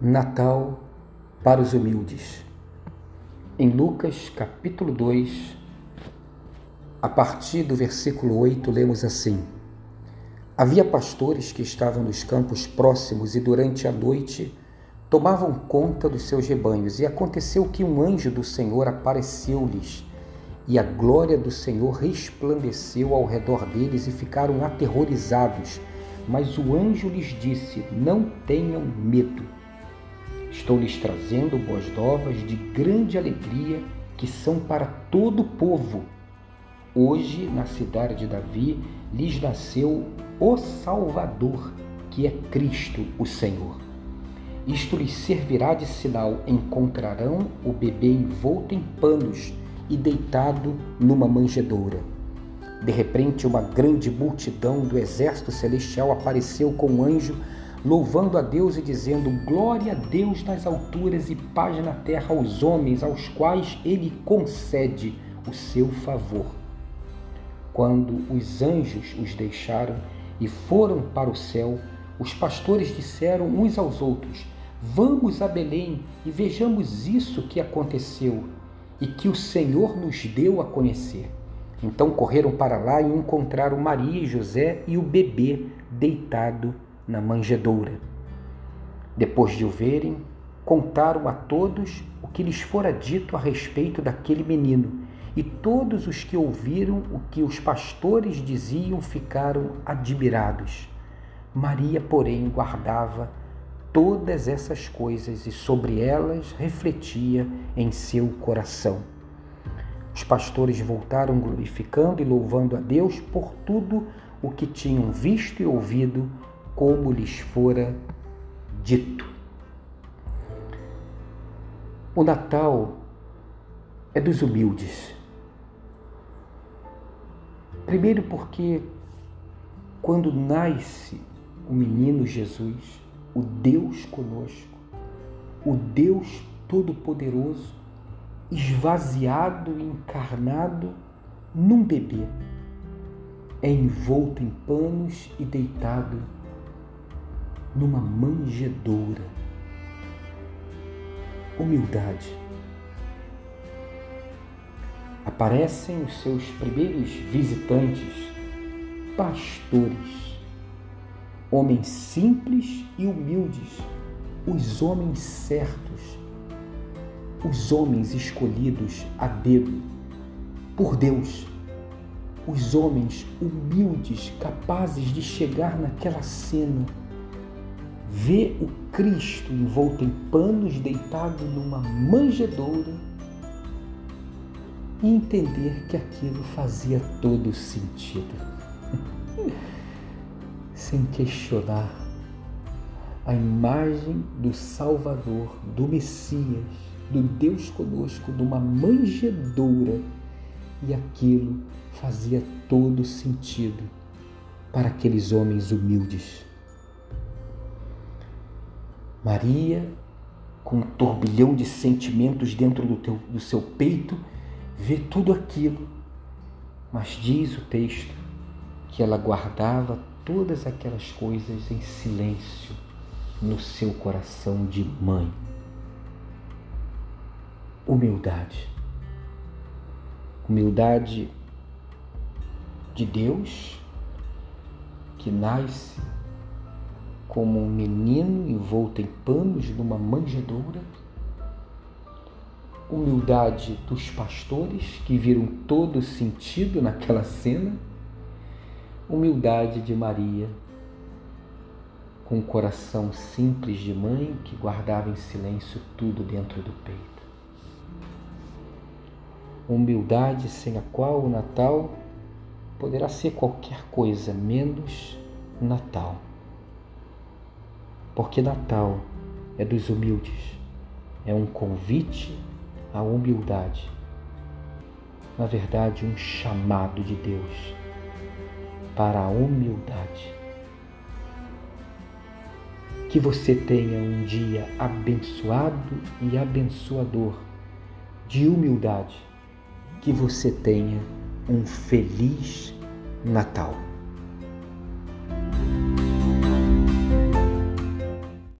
Natal para os humildes. Em Lucas capítulo 2, a partir do versículo 8, lemos assim: Havia pastores que estavam nos campos próximos e durante a noite tomavam conta dos seus rebanhos, e aconteceu que um anjo do Senhor apareceu-lhes, e a glória do Senhor resplandeceu ao redor deles e ficaram aterrorizados. Mas o anjo lhes disse: Não tenham medo. Estou lhes trazendo boas novas de grande alegria que são para todo o povo. Hoje, na cidade de Davi, lhes nasceu o Salvador, que é Cristo, o Senhor. Isto lhes servirá de sinal: encontrarão o bebê envolto em panos e deitado numa manjedoura. De repente, uma grande multidão do exército celestial apareceu com um anjo louvando a Deus e dizendo: Glória a Deus nas alturas e paz na terra aos homens aos quais ele concede o seu favor. Quando os anjos os deixaram e foram para o céu, os pastores disseram uns aos outros: Vamos a Belém e vejamos isso que aconteceu e que o Senhor nos deu a conhecer. Então correram para lá e encontraram Maria e José e o bebê deitado na manjedoura. Depois de o verem, contaram a todos o que lhes fora dito a respeito daquele menino, e todos os que ouviram o que os pastores diziam ficaram admirados. Maria, porém, guardava todas essas coisas e sobre elas refletia em seu coração. Os pastores voltaram glorificando e louvando a Deus por tudo o que tinham visto e ouvido como lhes fora dito. O Natal é dos humildes. Primeiro, porque quando nasce o menino Jesus, o Deus conosco, o Deus Todo-Poderoso, esvaziado e encarnado num bebê, é envolto em panos e deitado numa manjedoura. Humildade. Aparecem os seus primeiros visitantes, pastores, homens simples e humildes, os homens certos, os homens escolhidos a dedo por Deus, os homens humildes capazes de chegar naquela cena ver o Cristo envolto em panos, deitado numa manjedoura e entender que aquilo fazia todo sentido. Sem questionar a imagem do Salvador, do Messias, do Deus conosco, numa manjedoura, e aquilo fazia todo sentido para aqueles homens humildes Maria, com um turbilhão de sentimentos dentro do, teu, do seu peito, vê tudo aquilo, mas diz o texto que ela guardava todas aquelas coisas em silêncio no seu coração de mãe. Humildade. Humildade de Deus que nasce como um menino envolto em panos numa manjedoura, humildade dos pastores que viram todo o sentido naquela cena, humildade de Maria, com um coração simples de mãe que guardava em silêncio tudo dentro do peito. Humildade sem a qual o Natal poderá ser qualquer coisa menos Natal porque Natal é dos humildes, é um convite à humildade. Na verdade, um chamado de Deus para a humildade. Que você tenha um dia abençoado e abençoador de humildade. Que você tenha um feliz Natal.